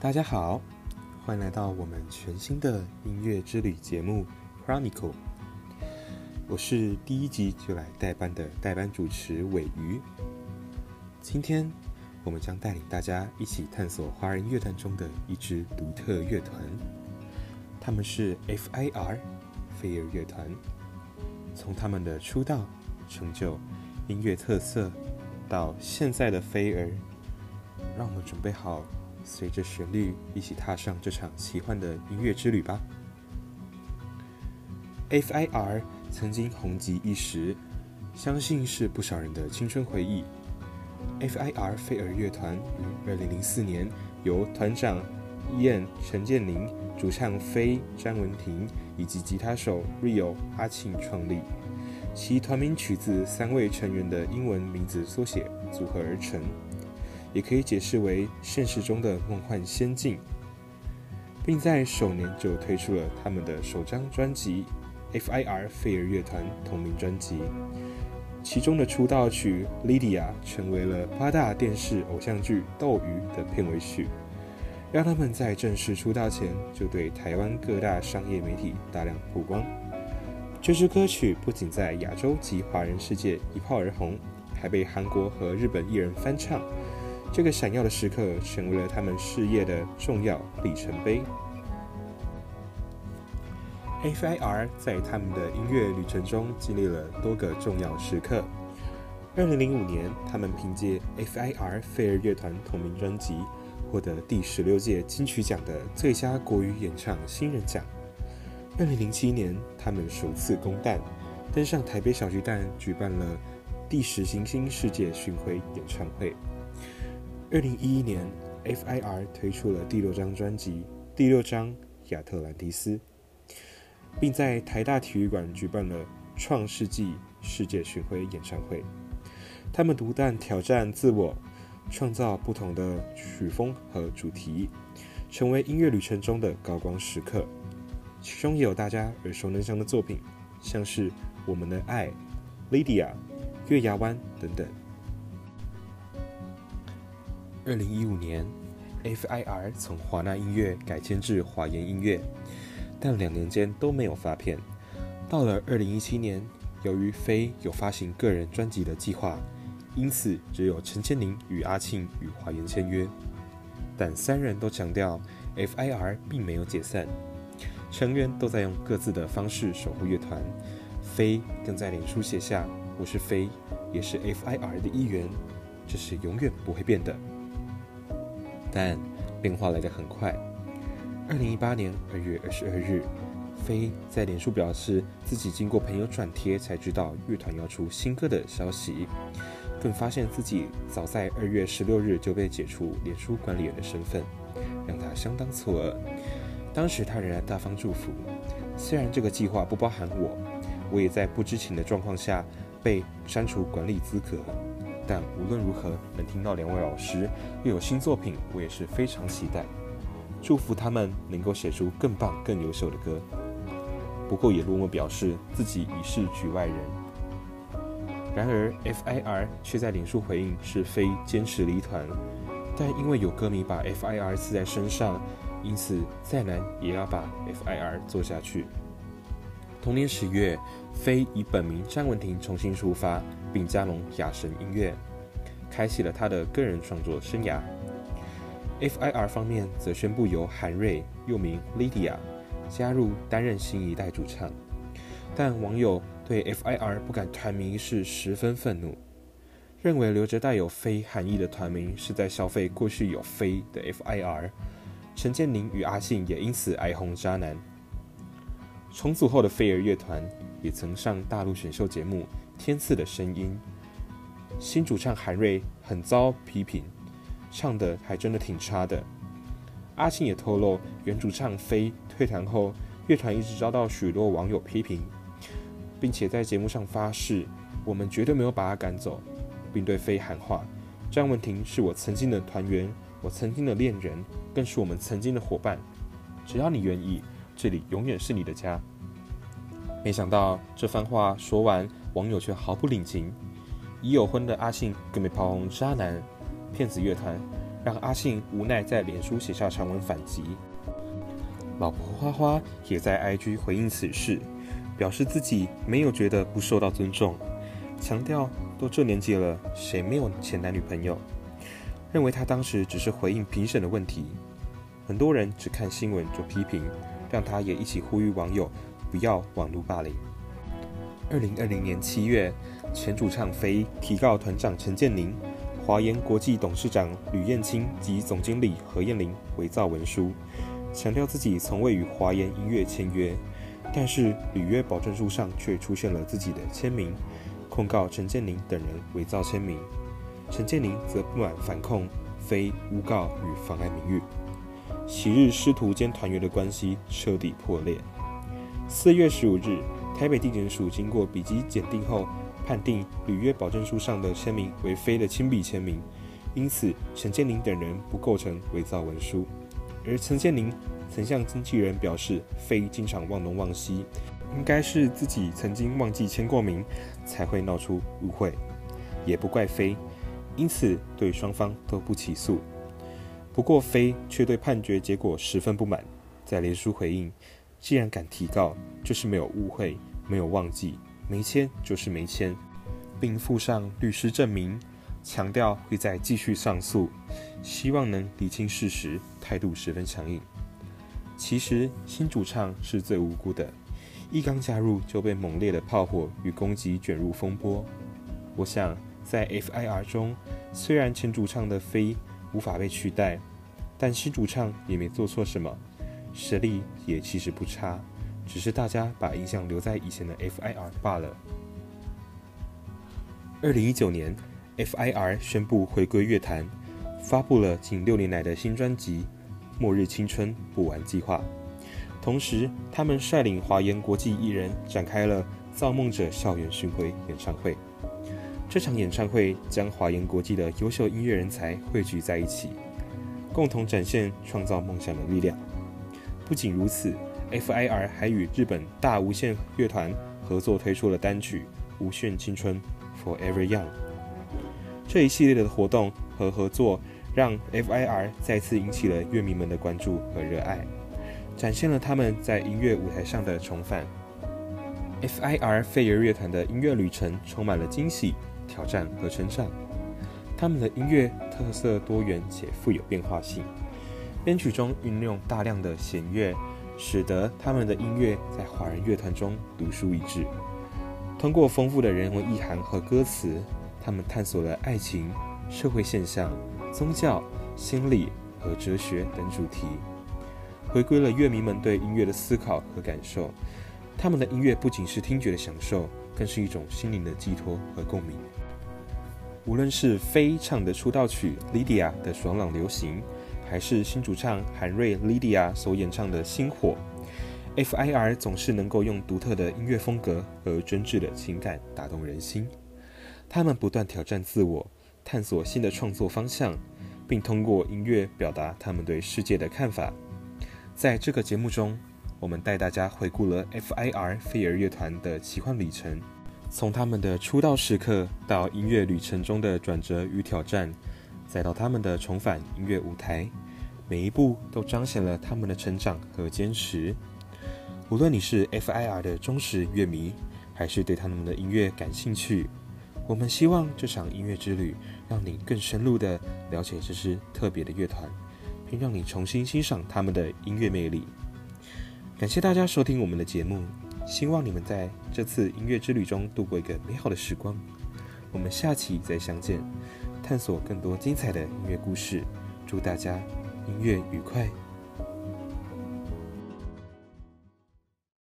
大家好，欢迎来到我们全新的音乐之旅节目《Chronicle》。我是第一集就来代班的代班主持尾鱼。今天我们将带领大家一起探索华人乐坛中的一支独特乐团，他们是 F.I.R. 飞儿乐团。从他们的出道、成就、音乐特色到现在的飞儿，让我们准备好。随着旋律一起踏上这场奇幻的音乐之旅吧。F.I.R. 曾经红极一时，相信是不少人的青春回忆。F.I.R. 飞儿乐团于2004年由团长燕陈建宁、主唱飞张文婷以及吉他手 Rio 阿庆创立，其团名取自三位成员的英文名字缩写组合而成。也可以解释为现实中的梦幻仙境，并在首年就推出了他们的首张专辑《F.I.R. 费尔乐团》同名专辑，其中的出道曲《Lydia》成为了八大电视偶像剧《斗鱼》的片尾曲，让他们在正式出道前就对台湾各大商业媒体大量曝光。这支歌曲不仅在亚洲及华人世界一炮而红，还被韩国和日本艺人翻唱。这个闪耀的时刻成为了他们事业的重要里程碑。F.I.R. 在他们的音乐旅程中经历了多个重要时刻。二零零五年，他们凭借《F.I.R. 费尔乐团》同名专辑获得第十六届金曲奖的最佳国语演唱新人奖。二零零七年，他们首次公蛋，登上台北小巨蛋，举办了第十行星世界巡回演唱会。二零一一年，F.I.R. 推出了第六张专辑《第六章亚特兰蒂斯》，并在台大体育馆举办了创世纪世界巡回演唱会。他们不断挑战自我，创造不同的曲风和主题，成为音乐旅程中的高光时刻。其中也有大家耳熟能详的作品，像是《我们的爱》、《Lydia》、《月牙湾》等等。二零一五年，F.I.R. 从华纳音乐改签至华研音乐，但两年间都没有发片。到了二零一七年，由于飞有发行个人专辑的计划，因此只有陈千宁与阿庆与华研签约。但三人都强调，F.I.R. 并没有解散，成员都在用各自的方式守护乐团。飞更在脸书写下：“我是飞，也是 F.I.R. 的一员，这是永远不会变的。”但变化来得很快。二零一八年二月二十二日，飞在脸书表示自己经过朋友转贴才知道乐团要出新歌的消息，更发现自己早在二月十六日就被解除脸书管理员的身份，让他相当错愕。当时他仍然大方祝福，虽然这个计划不包含我，我也在不知情的状况下被删除管理资格。但无论如何，能听到两位老师又有新作品，我也是非常期待。祝福他们能够写出更棒、更优秀的歌。不过也落寞表示自己已是局外人。然而，F.I.R. 却在脸书回应是非坚持离团，但因为有歌迷把 F.I.R. 刺在身上，因此再难也要把 F.I.R. 做下去。同年十月，飞以本名张文婷重新出发。并加盟雅神音乐，开启了他的个人创作生涯。F.I.R 方面则宣布由韩瑞（又名 Lydia） 加入担任新一代主唱，但网友对 F.I.R 不敢团名一事十分愤怒，认为留着带有“非”含义的团名是在消费过去有“非”的 F.I.R。陈建宁与阿信也因此挨轰渣男。重组后的飞儿乐团也曾上大陆选秀节目。天赐的声音，新主唱韩瑞很遭批评，唱的还真的挺差的。阿信也透露，原主唱飞退团后，乐团一直遭到许多网友批评，并且在节目上发誓，我们绝对没有把他赶走，并对飞喊话：张文婷是我曾经的团员，我曾经的恋人，更是我们曾经的伙伴。只要你愿意，这里永远是你的家。没想到这番话说完。网友却毫不领情，已有婚的阿信更被炮轰渣男、骗子乐团，让阿信无奈在脸书写下长文反击。老婆花花也在 IG 回应此事，表示自己没有觉得不受到尊重，强调都这年纪了，谁没有前男女朋友？认为他当时只是回应评审的问题。很多人只看新闻就批评，让他也一起呼吁网友不要网络霸凌。二零二零年七月，前主唱飞提告团长陈建宁、华研国际董事长吕燕青及总经理何燕玲伪造文书，强调自己从未与华研音乐签约，但是履约保证书上却出现了自己的签名，控告陈建宁等人伪造签名。陈建宁则不满反控非诬告与妨碍名誉，昔日师徒间团圆的关系彻底破裂。四月十五日。台北地检署经过笔迹检定后，判定履约保证书上的签名为非的亲笔签名，因此陈建宁等人不构成伪造文书。而陈建宁曾向经纪人表示，非经常忘东忘西，应该是自己曾经忘记签过名，才会闹出误会，也不怪非，因此对双方都不起诉。不过飞却对判决结果十分不满，在连书回应，既然敢提告，就是没有误会。没有忘记，没签就是没签，并附上律师证明，强调会再继续上诉，希望能理清事实，态度十分强硬。其实新主唱是最无辜的，一刚加入就被猛烈的炮火与攻击卷入风波。我想在 FIR 中，虽然前主唱的飞无法被取代，但新主唱也没做错什么，实力也其实不差。只是大家把印象留在以前的 FIR 罢了。二零一九年，FIR 宣布回归乐坛，发布了近六年来的新专辑《末日青春不玩计划》。同时，他们率领华研国际艺人展开了“造梦者校园巡回”演唱会。这场演唱会将华研国际的优秀音乐人才汇聚在一起，共同展现创造梦想的力量。不仅如此。F.I.R. 还与日本大无限乐团合作推出了单曲《无限青春 Forever Young》。这一系列的活动和合作，让 F.I.R. 再次引起了乐迷们的关注和热爱，展现了他们在音乐舞台上的重返。F.I.R. 费尔乐团的音乐旅程充满了惊喜、挑战和成长。他们的音乐特色多元且富有变化性，编曲中运用大量的弦乐。使得他们的音乐在华人乐团中独树一帜。通过丰富的人文意涵和歌词，他们探索了爱情、社会现象、宗教、心理和哲学等主题，回归了乐迷们对音乐的思考和感受。他们的音乐不仅是听觉的享受，更是一种心灵的寄托和共鸣。无论是非唱的出道曲《Lydia》的爽朗流行。还是新主唱韩瑞 Lydia 所演唱的《星火》，FIR 总是能够用独特的音乐风格和真挚的情感打动人心。他们不断挑战自我，探索新的创作方向，并通过音乐表达他们对世界的看法。在这个节目中，我们带大家回顾了 FIR 飞儿乐团的奇幻旅程，从他们的出道时刻到音乐旅程中的转折与挑战。再到他们的重返音乐舞台，每一步都彰显了他们的成长和坚持。无论你是 F.I.R 的忠实乐迷，还是对他们的音乐感兴趣，我们希望这场音乐之旅让你更深入的了解这支特别的乐团，并让你重新欣赏他们的音乐魅力。感谢大家收听我们的节目，希望你们在这次音乐之旅中度过一个美好的时光。我们下期再相见。探索更多精彩的音乐故事，祝大家音乐愉快。